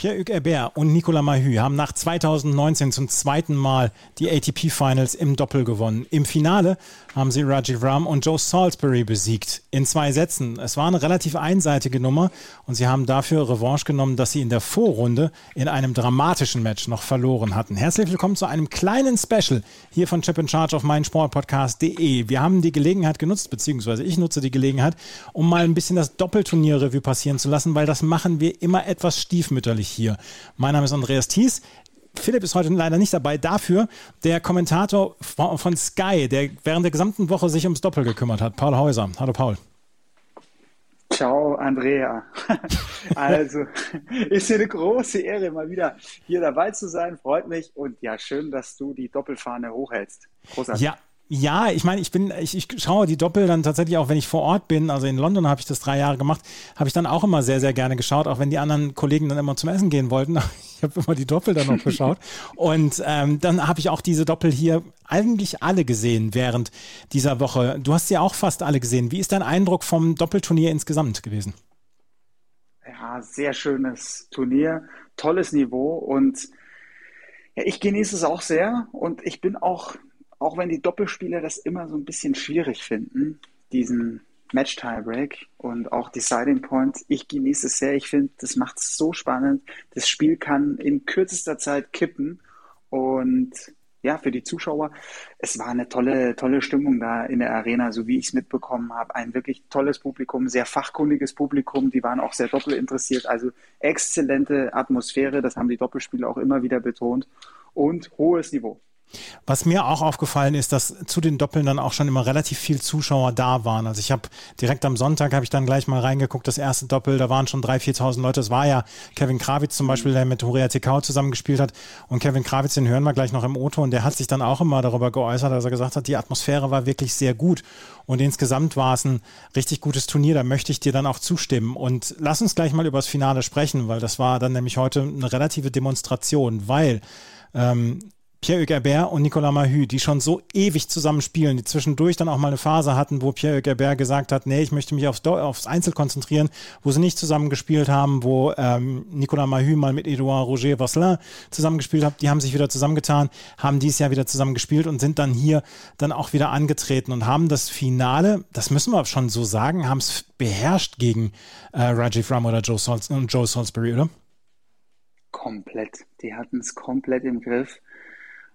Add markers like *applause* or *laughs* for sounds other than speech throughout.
Pierre-Hugues Herbert und Nicolas Mahü haben nach 2019 zum zweiten Mal die ATP Finals im Doppel gewonnen. Im Finale haben sie Rajiv Ram und Joe Salisbury besiegt. In zwei Sätzen. Es war eine relativ einseitige Nummer und sie haben dafür Revanche genommen, dass sie in der Vorrunde in einem dramatischen Match noch verloren hatten. Herzlich willkommen zu einem kleinen Special hier von Chip in Charge auf meinsportpodcast.de. Wir haben die Gelegenheit genutzt, beziehungsweise ich nutze die Gelegenheit, um mal ein bisschen das Doppelturnier-Revue passieren zu lassen, weil das machen wir immer etwas stiefmütterlich hier. Mein Name ist Andreas Thies. Philipp ist heute leider nicht dabei. Dafür der Kommentator von Sky, der während der gesamten Woche sich ums Doppel gekümmert hat, Paul Häuser. Hallo Paul. Ciao, Andrea. *laughs* Also, *laughs* ist hier eine große Ehre, mal wieder hier dabei zu sein. Freut mich. Und ja, schön, dass du die Doppelfahne hochhältst. Großartig. Ja, ja, ich meine, ich bin, ich, ich schaue die Doppel dann tatsächlich auch, wenn ich vor Ort bin. Also in London habe ich das drei Jahre gemacht, habe ich dann auch immer sehr, sehr gerne geschaut, auch wenn die anderen Kollegen dann immer zum Essen gehen wollten. *laughs* Ich habe immer die Doppel dann noch geschaut. *laughs* Und ähm, dann habe ich auch diese Doppel hier eigentlich alle gesehen während dieser Woche. Du hast sie auch fast alle gesehen. Wie ist dein Eindruck vom Doppelturnier insgesamt gewesen? Ja, sehr schönes Turnier, tolles Niveau und ja, ich genieße es auch sehr und ich bin auch auch wenn die Doppelspieler das immer so ein bisschen schwierig finden, diesen Match-Tiebreak und auch Deciding Point, ich genieße es sehr. Ich finde, das macht es so spannend. Das Spiel kann in kürzester Zeit kippen und ja, für die Zuschauer, es war eine tolle, tolle Stimmung da in der Arena, so wie ich es mitbekommen habe. Ein wirklich tolles Publikum, sehr fachkundiges Publikum, die waren auch sehr doppelt interessiert. Also exzellente Atmosphäre, das haben die Doppelspieler auch immer wieder betont und hohes Niveau. Was mir auch aufgefallen ist, dass zu den Doppeln dann auch schon immer relativ viel Zuschauer da waren. Also ich habe direkt am Sonntag habe ich dann gleich mal reingeguckt, das erste Doppel, da waren schon 3.000, 4.000 Leute. Es war ja Kevin Krawitz zum Beispiel, der mit Horea Tekau zusammengespielt hat. Und Kevin Krawitz, den hören wir gleich noch im Auto. Und der hat sich dann auch immer darüber geäußert, dass er gesagt hat, die Atmosphäre war wirklich sehr gut. Und insgesamt war es ein richtig gutes Turnier. Da möchte ich dir dann auch zustimmen. Und lass uns gleich mal über das Finale sprechen, weil das war dann nämlich heute eine relative Demonstration, weil ähm, Pierre-Hugues Herbert und Nicolas Mahü, die schon so ewig zusammen spielen, die zwischendurch dann auch mal eine Phase hatten, wo Pierre-Hugues Herbert gesagt hat, nee, ich möchte mich aufs, aufs Einzel konzentrieren, wo sie nicht zusammen gespielt haben, wo ähm, Nicolas Mahü mal mit Edouard Roger Vasselin zusammengespielt hat, die haben sich wieder zusammengetan, haben dieses Jahr wieder zusammen gespielt und sind dann hier dann auch wieder angetreten und haben das Finale, das müssen wir schon so sagen, haben es beherrscht gegen äh, Rajiv Ram oder Joe, Sals Joe Salisbury, oder? Komplett. Die hatten es komplett im Griff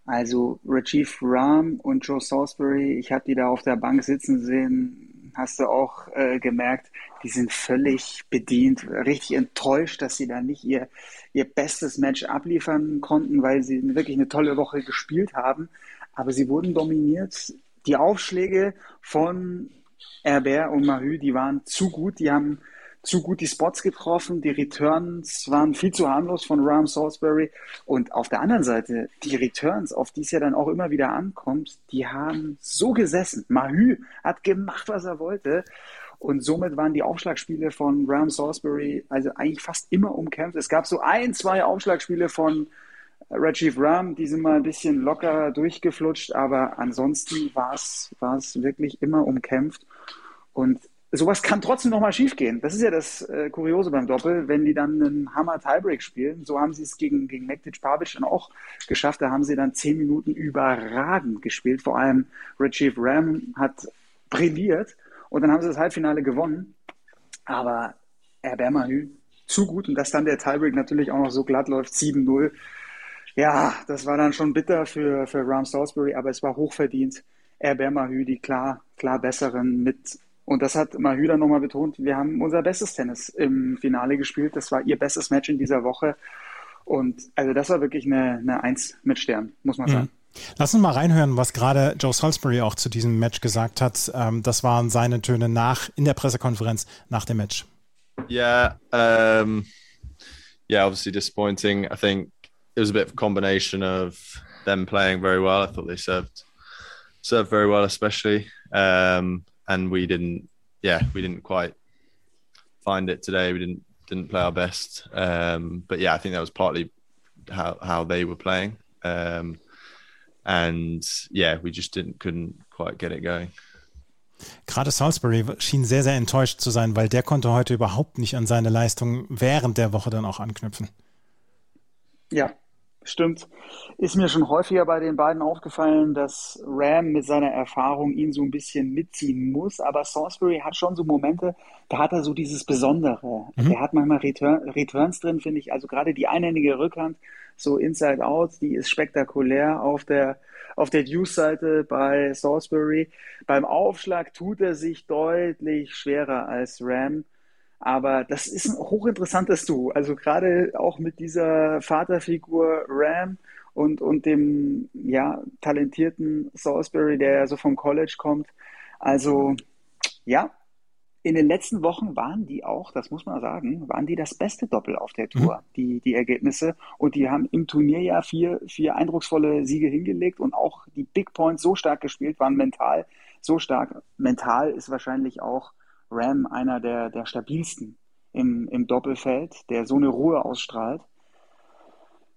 also Rajiv Ram und Joe Salisbury, ich habe die da auf der Bank sitzen sehen, hast du auch äh, gemerkt, die sind völlig bedient, richtig enttäuscht, dass sie da nicht ihr, ihr bestes Match abliefern konnten, weil sie wirklich eine tolle Woche gespielt haben. Aber sie wurden dominiert. Die Aufschläge von Herbert und Mahü, die waren zu gut, die haben zu gut die Spots getroffen, die Returns waren viel zu harmlos von Ram Salisbury und auf der anderen Seite die Returns, auf die es ja dann auch immer wieder ankommt, die haben so gesessen. Mahü hat gemacht, was er wollte und somit waren die Aufschlagspiele von Ram Salisbury also eigentlich fast immer umkämpft. Es gab so ein, zwei Aufschlagspiele von Rajiv Ram, die sind mal ein bisschen locker durchgeflutscht, aber ansonsten war es wirklich immer umkämpft und sowas kann trotzdem nochmal schiefgehen. Das ist ja das äh, Kuriose beim Doppel, wenn die dann einen Hammer Tiebreak spielen. So haben sie es gegen, gegen Mektic Pavic dann auch geschafft. Da haben sie dann zehn Minuten überragend gespielt. Vor allem Rajiv Ram hat brilliert und dann haben sie das Halbfinale gewonnen. Aber Herbert Mahü zu gut und dass dann der Tiebreak natürlich auch noch so glatt läuft, 7-0. Ja, das war dann schon bitter für, für Ram Salisbury, aber es war hochverdient. Herbert Mahü, die klar, klar besseren mit und das hat Mahüda nochmal betont. Wir haben unser bestes Tennis im Finale gespielt. Das war ihr bestes Match in dieser Woche. Und also das war wirklich eine, eine Eins mit Stern, muss man mhm. sagen. Lass uns mal reinhören, was gerade Joe Salisbury auch zu diesem Match gesagt hat. Ähm, das waren seine Töne nach in der Pressekonferenz nach dem Match. Yeah, um, yeah, obviously disappointing. I think it was a bit of a combination of them playing very well. I thought they served served very well, especially. Um, and we didn't. Yeah, we didn't quite find it today. We didn't didn't play our best. Um, but yeah, I think that was partly how how they were playing. Um, and yeah, we just didn't couldn't quite get it going. Gerade Salisbury schien sehr, sehr enttäuscht zu sein, weil der konnte heute überhaupt nicht an seine Leistung während der Woche dann auch anknüpfen. Ja, stimmt. Ist mir schon häufiger bei den beiden aufgefallen, dass Ram mit seiner Erfahrung ihn so ein bisschen mitziehen muss. Aber Salisbury hat schon so Momente, da hat er so dieses Besondere. Mhm. Er hat manchmal Return, Returns drin, finde ich. Also gerade die einhändige Rückhand, so Inside Out, die ist spektakulär auf der auf der Deuce-Seite bei Salisbury. Beim Aufschlag tut er sich deutlich schwerer als Ram. Aber das ist ein hochinteressantes Duo. Also gerade auch mit dieser Vaterfigur Ram und, und dem ja, talentierten Salisbury, der ja so vom College kommt. Also ja, in den letzten Wochen waren die auch, das muss man sagen, waren die das beste Doppel auf der Tour, mhm. die, die Ergebnisse. Und die haben im Turnier ja vier, vier eindrucksvolle Siege hingelegt und auch die Big Points so stark gespielt, waren mental so stark. Mental ist wahrscheinlich auch Ram einer der, der stabilsten im, im Doppelfeld, der so eine Ruhe ausstrahlt.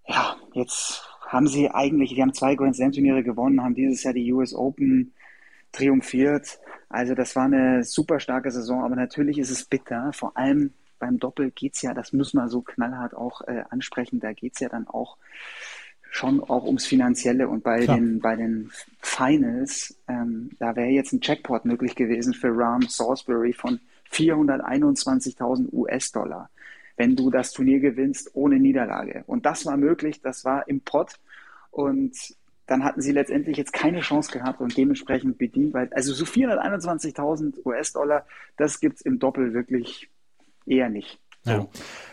Ja, jetzt haben sie eigentlich, die haben zwei Grand Slam Turniere gewonnen, haben dieses Jahr die US Open triumphiert. Also das war eine super starke Saison, aber natürlich ist es bitter. Vor allem beim Doppel geht es ja, das müssen wir so knallhart auch äh, ansprechen, da geht es ja dann auch schon auch ums Finanzielle und bei den bei den Finals, ähm, da wäre jetzt ein Jackpot möglich gewesen für Rahm Salisbury von 421.000 US-Dollar, wenn du das Turnier gewinnst ohne Niederlage. Und das war möglich, das war im Pot und dann hatten sie letztendlich jetzt keine Chance gehabt und dementsprechend bedient, weil also so 421.000 US-Dollar, das gibt es im Doppel wirklich eher nicht so ja.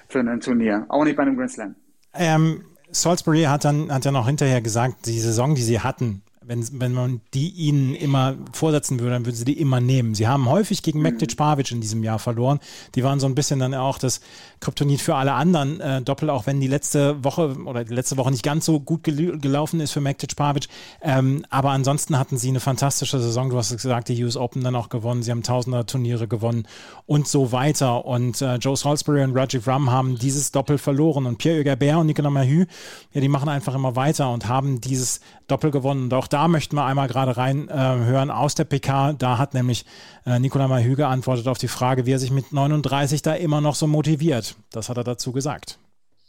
für ein Turnier, auch nicht bei einem Grand Slam. Ähm, Salisbury hat dann hat ja noch hinterher gesagt, die Saison, die sie hatten, wenn, wenn man die ihnen immer vorsetzen würde, dann würden sie die immer nehmen. Sie haben häufig gegen mhm. Mektic Pavic in diesem Jahr verloren. Die waren so ein bisschen dann auch das Kryptonit für alle anderen äh, Doppel, auch wenn die letzte Woche oder die letzte Woche nicht ganz so gut gel gelaufen ist für Mektic Pavic. Ähm, aber ansonsten hatten sie eine fantastische Saison. Du hast es gesagt, die US Open dann auch gewonnen. Sie haben Tausender Turniere gewonnen und so weiter. Und äh, Joe Salisbury und Rajiv Ram haben dieses Doppel verloren. Und Pierre Hugerbert und Nicolas Mahü, ja, die machen einfach immer weiter und haben dieses Doppel gewonnen. Und auch da möchten wir einmal gerade reinhören äh, aus der PK. Da hat nämlich äh, Nicolas Mahü geantwortet auf die Frage, wie er sich mit 39 da immer noch so motiviert. Das hat er dazu gesagt.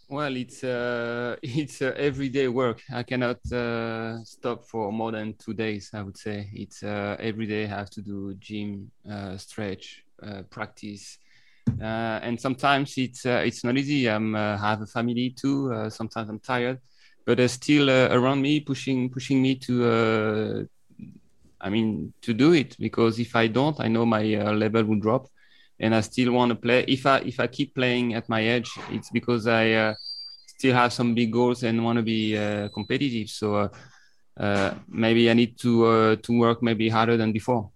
Well, it's uh, *laughs* it's uh, everyday work. I cannot uh, stop for more than two days. I would say it's uh, every day. I have to do gym, uh, stretch, uh, practice, uh, and sometimes it's uh, it's not easy. I'm uh, have a family too. Uh, sometimes I'm tired, but they're still uh, around me, pushing pushing me to. Uh, I mean, to do it because if I don't, I know my uh, level will drop, and I still want to play. If I if I keep playing at my age, it's because I uh, still have some big goals and want to be uh, competitive. So uh, uh, maybe I need to uh, to work maybe harder than before.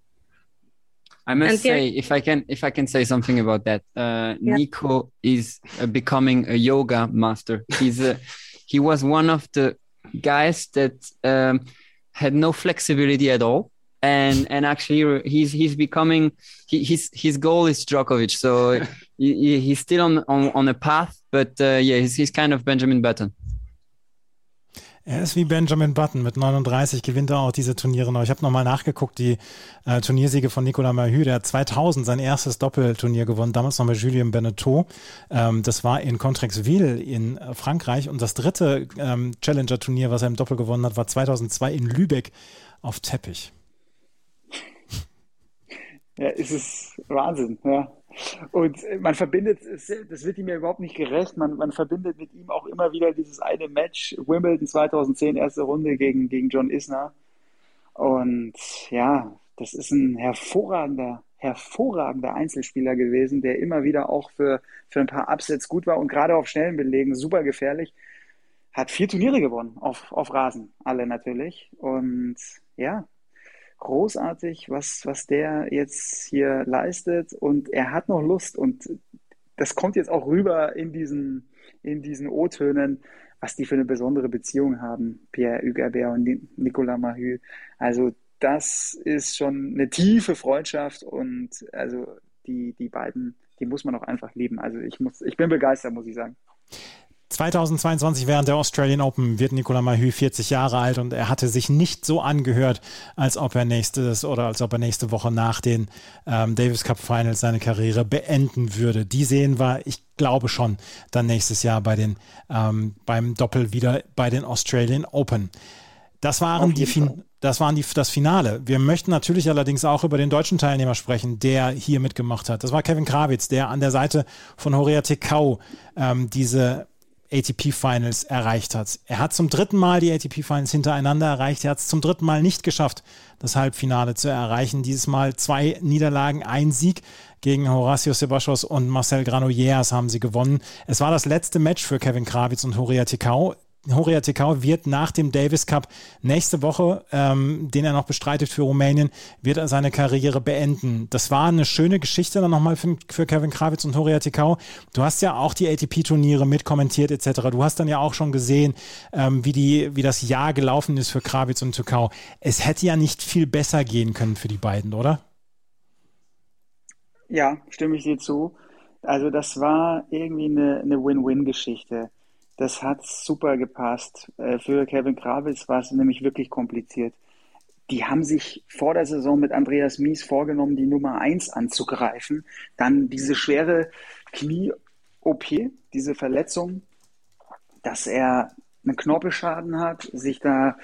I must say, if I can, if I can say something about that, uh, yeah. Nico is uh, becoming a yoga master. He's a, *laughs* he was one of the guys that um, had no flexibility at all. And and actually he's he's becoming he, his his goal is Djokovic. So *laughs* he, he's still on, on on a path but uh, yeah he's, he's kind of Benjamin Button Er ist wie Benjamin Button. Mit 39 gewinnt er auch diese Turniere noch. Ich habe nochmal nachgeguckt, die äh, Turniersiege von Nicolas Mahü. Der hat 2000 sein erstes Doppelturnier gewonnen, damals noch mit Julien Beneteau. Ähm, das war in Contrexville in äh, Frankreich. Und das dritte ähm, Challenger-Turnier, was er im Doppel gewonnen hat, war 2002 in Lübeck auf Teppich. Ja, es ist Wahnsinn, ja. Und man verbindet, das wird ihm ja überhaupt nicht gerecht, man, man verbindet mit ihm auch immer wieder dieses eine Match, Wimbledon 2010, erste Runde gegen, gegen John Isner. Und ja, das ist ein hervorragender, hervorragender Einzelspieler gewesen, der immer wieder auch für, für ein paar Upsets gut war und gerade auf schnellen Belegen super gefährlich. Hat vier Turniere gewonnen, auf, auf Rasen, alle natürlich. Und ja, großartig, was, was der jetzt hier leistet und er hat noch Lust und das kommt jetzt auch rüber in diesen, in diesen O-Tönen, was die für eine besondere Beziehung haben, Pierre Hugerbert und Nicolas Mahü. Also das ist schon eine tiefe Freundschaft und also die, die beiden, die muss man auch einfach lieben. Also ich muss, ich bin begeistert, muss ich sagen. 2022 während der Australian Open wird Nicolas Mahü 40 Jahre alt und er hatte sich nicht so angehört, als ob er nächstes oder als ob er nächste Woche nach den ähm, Davis Cup Finals seine Karriere beenden würde. Die sehen wir, ich glaube schon, dann nächstes Jahr bei den ähm, beim Doppel wieder bei den Australian Open. Das waren die fin das waren die, das Finale. Wir möchten natürlich allerdings auch über den deutschen Teilnehmer sprechen, der hier mitgemacht hat. Das war Kevin Krawitz, der an der Seite von Horea Tekau ähm, diese ATP Finals erreicht hat. Er hat zum dritten Mal die ATP Finals hintereinander erreicht. Er hat es zum dritten Mal nicht geschafft, das Halbfinale zu erreichen. Dieses Mal zwei Niederlagen, ein Sieg gegen Horacio Sebastos und Marcel Granollers haben sie gewonnen. Es war das letzte Match für Kevin Krawitz und Horia Tikau. Horia Tekau wird nach dem Davis Cup nächste Woche, ähm, den er noch bestreitet für Rumänien, wird er seine Karriere beenden. Das war eine schöne Geschichte dann nochmal für, für Kevin Krawitz und Horia Tekau. Du hast ja auch die ATP-Turniere mitkommentiert etc. Du hast dann ja auch schon gesehen, ähm, wie, die, wie das Jahr gelaufen ist für Krawitz und Tekau. Es hätte ja nicht viel besser gehen können für die beiden, oder? Ja, stimme ich dir zu. Also das war irgendwie eine, eine Win-Win-Geschichte. Das hat super gepasst. Äh, für Kevin Krawitz war es nämlich wirklich kompliziert. Die haben sich vor der Saison mit Andreas Mies vorgenommen, die Nummer eins anzugreifen. Dann diese schwere Knie-OP, diese Verletzung, dass er einen Knorpelschaden hat, sich da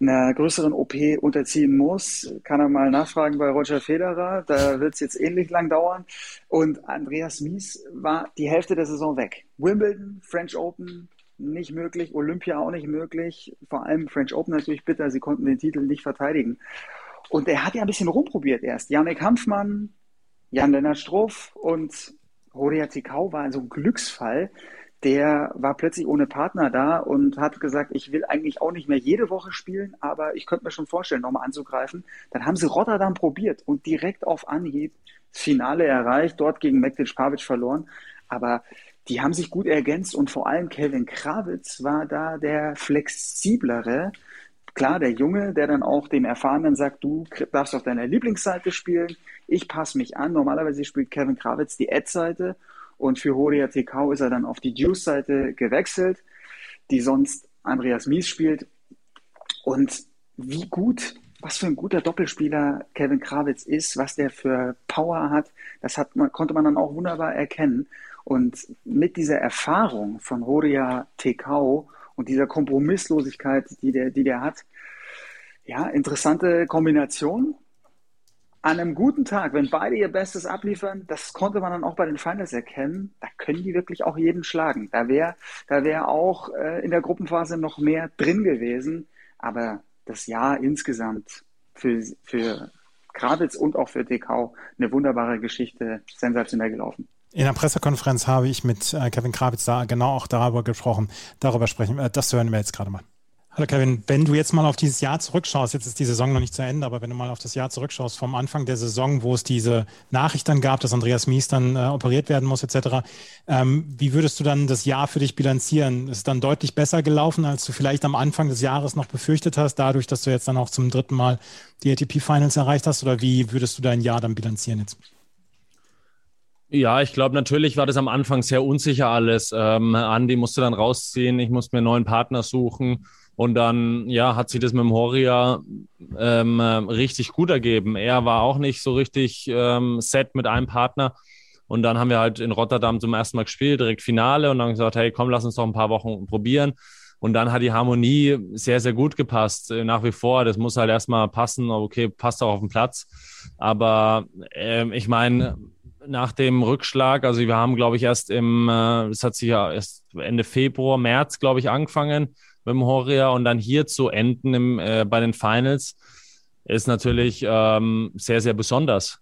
einer größeren OP unterziehen muss, kann er mal nachfragen bei Roger Federer. Da wird es jetzt ähnlich lang dauern. Und Andreas Mies war die Hälfte der Saison weg. Wimbledon, French Open, nicht möglich, Olympia auch nicht möglich, vor allem French Open natürlich bitter, sie konnten den Titel nicht verteidigen. Und er hat ja ein bisschen rumprobiert erst. Janik Hanfmann, Jan-Lennart Struff und Horia Tikau war so ein Glücksfall, der war plötzlich ohne Partner da und hat gesagt, ich will eigentlich auch nicht mehr jede Woche spielen, aber ich könnte mir schon vorstellen, nochmal anzugreifen. Dann haben sie Rotterdam probiert und direkt auf Anhieb das Finale erreicht, dort gegen Mektic Pavic verloren. Aber die haben sich gut ergänzt und vor allem Kevin Krawitz war da der flexiblere. Klar, der Junge, der dann auch dem Erfahrenen sagt, du darfst auf deiner Lieblingsseite spielen, ich passe mich an. Normalerweise spielt Kevin Krawitz die Ad-Seite und für Horia TK ist er dann auf die Juice-Seite gewechselt, die sonst Andreas Mies spielt. Und wie gut, was für ein guter Doppelspieler Kevin Krawitz ist, was der für Power hat, das hat konnte man dann auch wunderbar erkennen. Und mit dieser Erfahrung von Horia Tekau und dieser Kompromisslosigkeit, die der, die der hat, ja, interessante Kombination an einem guten Tag, wenn beide ihr Bestes abliefern, das konnte man dann auch bei den Finals erkennen, da können die wirklich auch jeden schlagen. Da wäre da wär auch äh, in der Gruppenphase noch mehr drin gewesen. Aber das Jahr insgesamt für, für Kravitz und auch für DK eine wunderbare Geschichte, sensationell gelaufen. In der Pressekonferenz habe ich mit äh, Kevin Kravitz da genau auch darüber gesprochen. Darüber sprechen, äh, das hören wir jetzt gerade mal. Hallo Kevin, wenn du jetzt mal auf dieses Jahr zurückschaust, jetzt ist die Saison noch nicht zu Ende, aber wenn du mal auf das Jahr zurückschaust, vom Anfang der Saison, wo es diese Nachricht dann gab, dass Andreas Mies dann äh, operiert werden muss, etc., ähm, wie würdest du dann das Jahr für dich bilanzieren? Ist es dann deutlich besser gelaufen, als du vielleicht am Anfang des Jahres noch befürchtet hast, dadurch, dass du jetzt dann auch zum dritten Mal die ATP-Finals erreicht hast? Oder wie würdest du dein Jahr dann bilanzieren jetzt? Ja, ich glaube, natürlich war das am Anfang sehr unsicher alles. Ähm, Andi musste dann rausziehen, ich musste mir einen neuen Partner suchen. Und dann, ja, hat sich das mit dem Horia ähm, richtig gut ergeben. Er war auch nicht so richtig ähm, set mit einem Partner. Und dann haben wir halt in Rotterdam zum ersten Mal gespielt, direkt Finale und dann gesagt, hey, komm, lass uns doch ein paar Wochen probieren. Und dann hat die Harmonie sehr, sehr gut gepasst. Äh, nach wie vor, das muss halt erstmal passen. Okay, passt auch auf den Platz. Aber ähm, ich meine, nach dem Rückschlag, also wir haben, glaube ich, erst im, äh, es hat sich ja erst Ende Februar, März, glaube ich, angefangen mit Horia und dann hier zu enden im, äh, bei den Finals ist natürlich ähm, sehr, sehr besonders.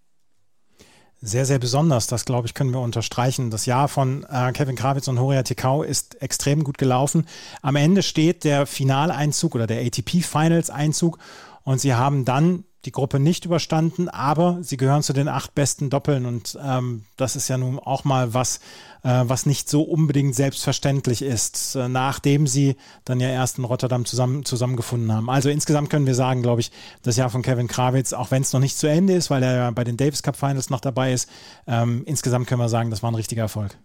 Sehr, sehr besonders, das glaube ich, können wir unterstreichen. Das Jahr von äh, Kevin Krawitz und Horia Tikau ist extrem gut gelaufen. Am Ende steht der Finaleinzug oder der ATP Finals Einzug und sie haben dann die Gruppe nicht überstanden, aber sie gehören zu den acht besten Doppeln und ähm, das ist ja nun auch mal was, äh, was nicht so unbedingt selbstverständlich ist, äh, nachdem sie dann ja erst in Rotterdam zusammen, zusammengefunden haben. Also insgesamt können wir sagen, glaube ich, das Jahr von Kevin Krawitz, auch wenn es noch nicht zu Ende ist, weil er ja bei den Davis Cup Finals noch dabei ist, ähm, insgesamt können wir sagen, das war ein richtiger Erfolg.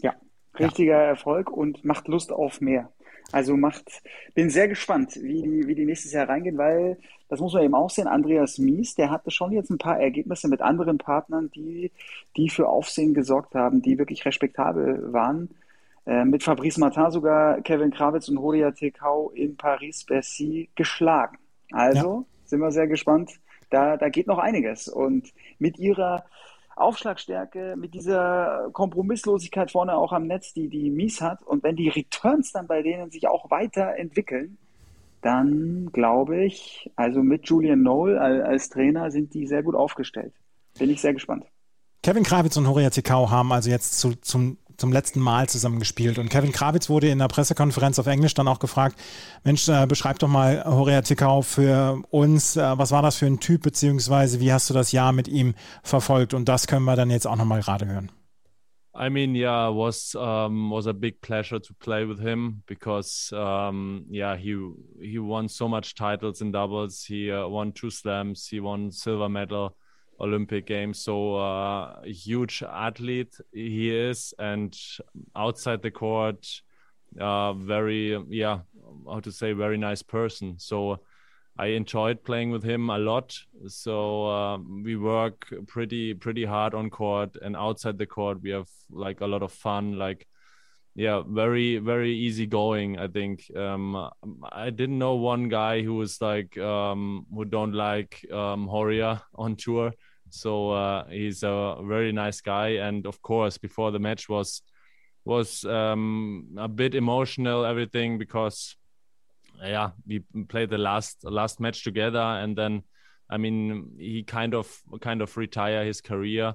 Ja, richtiger ja. Erfolg und macht Lust auf mehr. Also macht, bin sehr gespannt, wie die, wie die nächstes Jahr reingehen, weil das muss man eben auch sehen. Andreas Mies, der hatte schon jetzt ein paar Ergebnisse mit anderen Partnern, die, die für Aufsehen gesorgt haben, die wirklich respektabel waren. Äh, mit Fabrice Martin sogar Kevin Krawitz und Horia Tekau in Paris-Bercy geschlagen. Also ja. sind wir sehr gespannt. Da, da geht noch einiges. Und mit ihrer Aufschlagstärke, mit dieser Kompromisslosigkeit vorne auch am Netz, die die Mies hat. Und wenn die Returns dann bei denen sich auch weiterentwickeln, dann glaube ich, also mit Julian Noel als Trainer sind die sehr gut aufgestellt. Bin ich sehr gespannt. Kevin Kravitz und Horia Tikau haben also jetzt zu, zum zum letzten Mal zusammen gespielt. Und Kevin Krawitz wurde in der Pressekonferenz auf Englisch dann auch gefragt, Mensch, äh, beschreib doch mal Horea Tickau für uns. Äh, was war das für ein Typ, beziehungsweise wie hast du das Jahr mit ihm verfolgt? Und das können wir dann jetzt auch nochmal gerade hören. I mean, yeah, was um, was a big pleasure to play with him because, um, yeah, he he won so much titles in doubles. He uh, won two slams. He won silver medal. Olympic Games. So uh, a huge athlete he is, and outside the court, uh, very yeah, how to say, very nice person. So I enjoyed playing with him a lot. So uh, we work pretty pretty hard on court and outside the court. We have like a lot of fun. Like yeah, very very easy going. I think um, I didn't know one guy who was like um, who don't like um, Horia *laughs* on tour. So uh, he's a very nice guy, and of course, before the match was was um, a bit emotional, everything because yeah, we played the last last match together, and then I mean he kind of kind of retire his career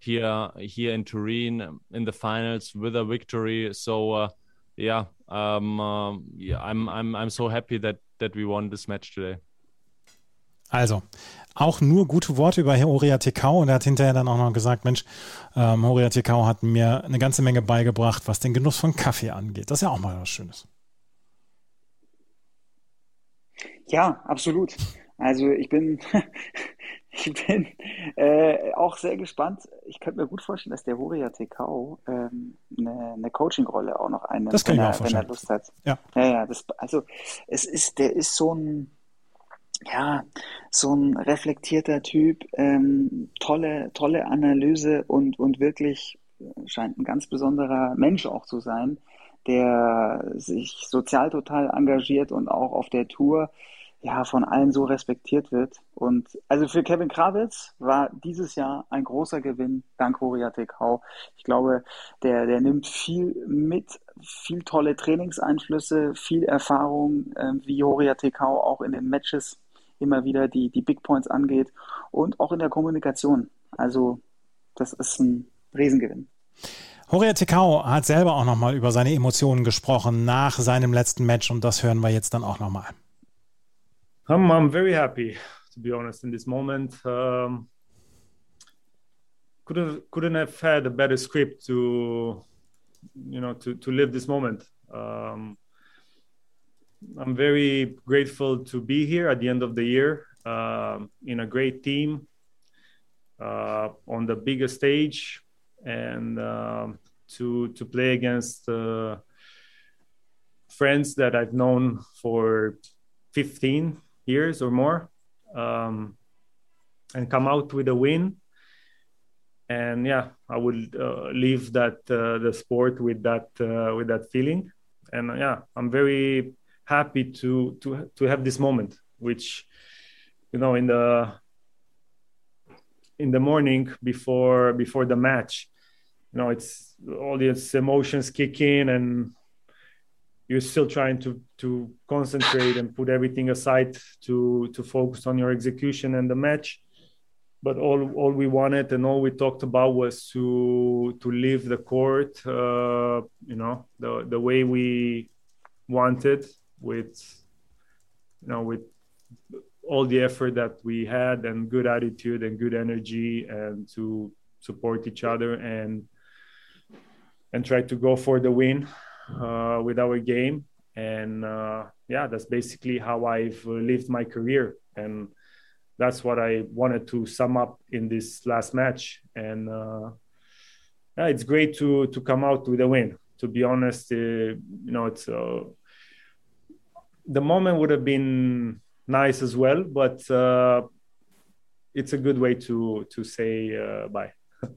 here here in Turin in the finals with a victory. So uh, yeah, um, uh, yeah, I'm I'm I'm so happy that that we won this match today. Also, auch nur gute Worte über Horia Tekau und er hat hinterher dann auch noch gesagt, Mensch, ähm, Horia Tekau hat mir eine ganze Menge beigebracht, was den Genuss von Kaffee angeht. Das ist ja auch mal was Schönes. Ja, absolut. Also ich bin, *laughs* ich bin äh, auch sehr gespannt. Ich könnte mir gut vorstellen, dass der Horia Tekau ähm, eine, eine Coaching-Rolle auch noch einnimmt, das kann wenn, ich er, wenn er Lust hat. Ja, ja, ja das, also es ist, der ist so ein ja, so ein reflektierter Typ, ähm, tolle, tolle Analyse und, und wirklich scheint ein ganz besonderer Mensch auch zu sein, der sich sozial total engagiert und auch auf der Tour ja von allen so respektiert wird. Und also für Kevin Krawitz war dieses Jahr ein großer Gewinn dank Horia Tekau. Ich glaube, der, der nimmt viel mit, viel tolle Trainingseinflüsse, viel Erfahrung, äh, wie Horia Tekau auch in den Matches immer wieder die, die Big Points angeht und auch in der Kommunikation. Also das ist ein Riesengewinn. Horia Tekau hat selber auch nochmal über seine Emotionen gesprochen nach seinem letzten Match und das hören wir jetzt dann auch nochmal. I'm, I'm very happy, to be honest, in this moment. Um, couldn't couldn't have had a better script to, you know, to to live this moment. Um, I'm very grateful to be here at the end of the year uh, in a great team uh, on the biggest stage and uh, to to play against uh, friends that I've known for 15 years or more um, and come out with a win. And yeah, I would uh, leave that uh, the sport with that with that feeling. And yeah, I'm very happy to to to have this moment which you know in the in the morning before before the match you know it's all these emotions kick in and you're still trying to to concentrate and put everything aside to to focus on your execution and the match. But all all we wanted and all we talked about was to to leave the court uh, you know the the way we wanted with you know with all the effort that we had and good attitude and good energy and to support each other and and try to go for the win uh, with our game. And uh, yeah that's basically how i've lived my career. And that's what i wanted to sum up in this last match. And uh, yeah, it's great to to come out with a win. To be honest, uh, you know, it's uh, the moment would have been nice as well, but uh, it's a good way to to say uh, bye. *laughs*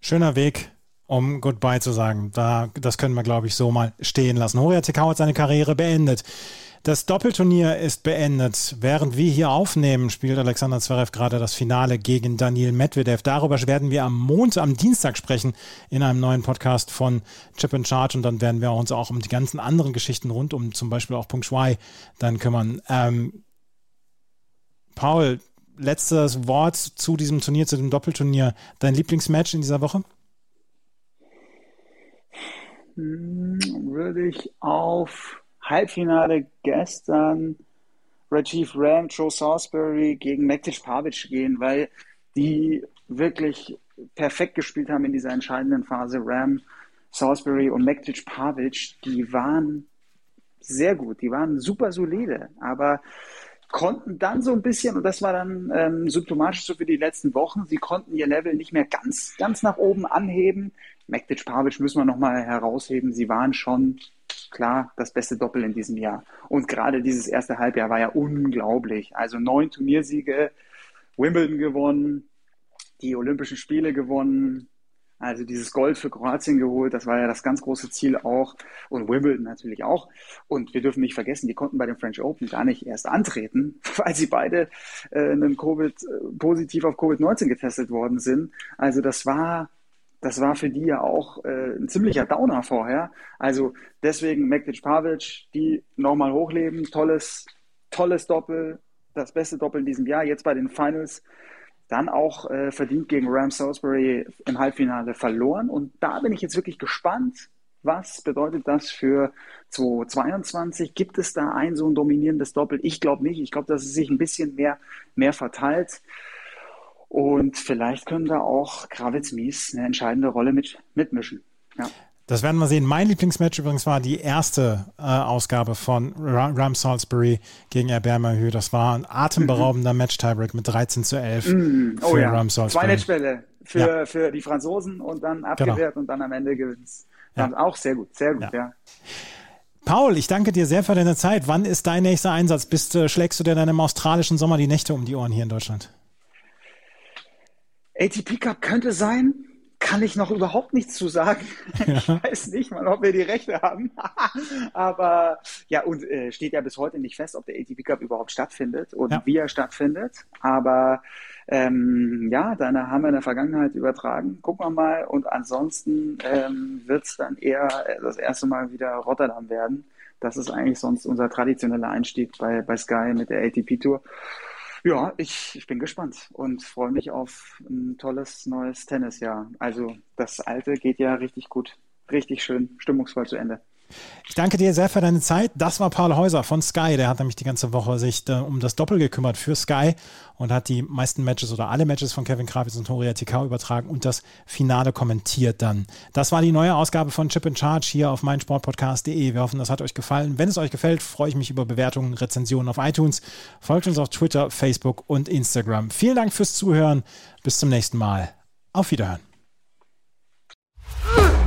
Schöner Weg, um Goodbye zu sagen. Da, das können wir, glaube ich, so mal stehen lassen. Horia Tekau hat seine Karriere beendet. Das Doppelturnier ist beendet. Während wir hier aufnehmen, spielt Alexander Zverev gerade das Finale gegen Daniel Medvedev. Darüber werden wir am Montag, am Dienstag sprechen in einem neuen Podcast von Chip and Charge und dann werden wir uns auch um die ganzen anderen Geschichten rund um zum Beispiel auch Punkt Schwei dann kümmern. Ähm, Paul, letztes Wort zu diesem Turnier, zu dem Doppelturnier. Dein Lieblingsmatch in dieser Woche? Würde ich auf Halbfinale gestern Rajiv Ram, Joe Salisbury gegen Mektic Pavic gehen, weil die wirklich perfekt gespielt haben in dieser entscheidenden Phase. Ram, Salisbury und Mektic Pavic, die waren sehr gut, die waren super solide, aber konnten dann so ein bisschen, und das war dann ähm, symptomatisch so für die letzten Wochen, sie konnten ihr Level nicht mehr ganz, ganz nach oben anheben. Mektic Pavic müssen wir nochmal herausheben. Sie waren schon klar das beste Doppel in diesem Jahr. Und gerade dieses erste Halbjahr war ja unglaublich. Also neun Turniersiege, Wimbledon gewonnen, die Olympischen Spiele gewonnen, also dieses Gold für Kroatien geholt, das war ja das ganz große Ziel auch. Und Wimbledon natürlich auch. Und wir dürfen nicht vergessen, die konnten bei dem French Open gar nicht erst antreten, *laughs* weil sie beide äh, einen COVID, äh, positiv auf Covid-19 getestet worden sind. Also das war das war für die ja auch äh, ein ziemlicher Downer vorher. Also deswegen Mektic Pavic, die nochmal hochleben, tolles, tolles Doppel, das beste Doppel in diesem Jahr, jetzt bei den Finals. Dann auch äh, verdient gegen Ram Salisbury im Halbfinale verloren. Und da bin ich jetzt wirklich gespannt, was bedeutet das für 2022? Gibt es da ein so ein dominierendes Doppel? Ich glaube nicht. Ich glaube, dass es sich ein bisschen mehr, mehr verteilt. Und vielleicht können da auch Gravitz Mies eine entscheidende Rolle mit, mitmischen. Ja. Das werden wir sehen. Mein Lieblingsmatch übrigens war die erste äh, Ausgabe von Ram Salisbury gegen Erbermerhö. Das war ein atemberaubender mhm. *laughs* Match-Tiebreak mit 13 zu 11 mhm. oh, für ja. Ram Salisbury. Zwei Netzbälle für, ja. für die Franzosen und dann abgewehrt genau. und dann am Ende gewinnt ja. Auch sehr gut, sehr gut, ja. Paul, ich danke dir sehr für deine Zeit. Wann ist dein nächster Einsatz? Bist, äh, schlägst du dir dann im australischen Sommer die Nächte um die Ohren hier in Deutschland? ATP Cup könnte sein, kann ich noch überhaupt nichts zu sagen. *laughs* Ja. Ich weiß nicht mal, ob wir die Rechte haben. *laughs* Aber ja, und äh, steht ja bis heute nicht fest, ob der ATP Cup überhaupt stattfindet und ja. wie er stattfindet. Aber ähm, ja, dann haben wir in der Vergangenheit übertragen. Gucken wir mal. Und ansonsten ähm, wird es dann eher das erste Mal wieder Rotterdam werden. Das ist eigentlich sonst unser traditioneller Einstieg bei, bei Sky mit der ATP Tour. Ja, ich, ich bin gespannt und freue mich auf ein tolles neues Tennisjahr. Also das alte geht ja richtig gut, richtig schön, stimmungsvoll zu Ende. Ich danke dir sehr für deine Zeit. Das war Paul Häuser von Sky. Der hat nämlich die ganze Woche sich äh, um das Doppel gekümmert für Sky und hat die meisten Matches oder alle Matches von Kevin Kravitz und Horia TK übertragen und das Finale kommentiert dann. Das war die neue Ausgabe von Chip in Charge hier auf meinsportpodcast.de. Wir hoffen, das hat euch gefallen. Wenn es euch gefällt, freue ich mich über Bewertungen, Rezensionen auf iTunes. Folgt uns auf Twitter, Facebook und Instagram. Vielen Dank fürs Zuhören. Bis zum nächsten Mal. Auf Wiederhören.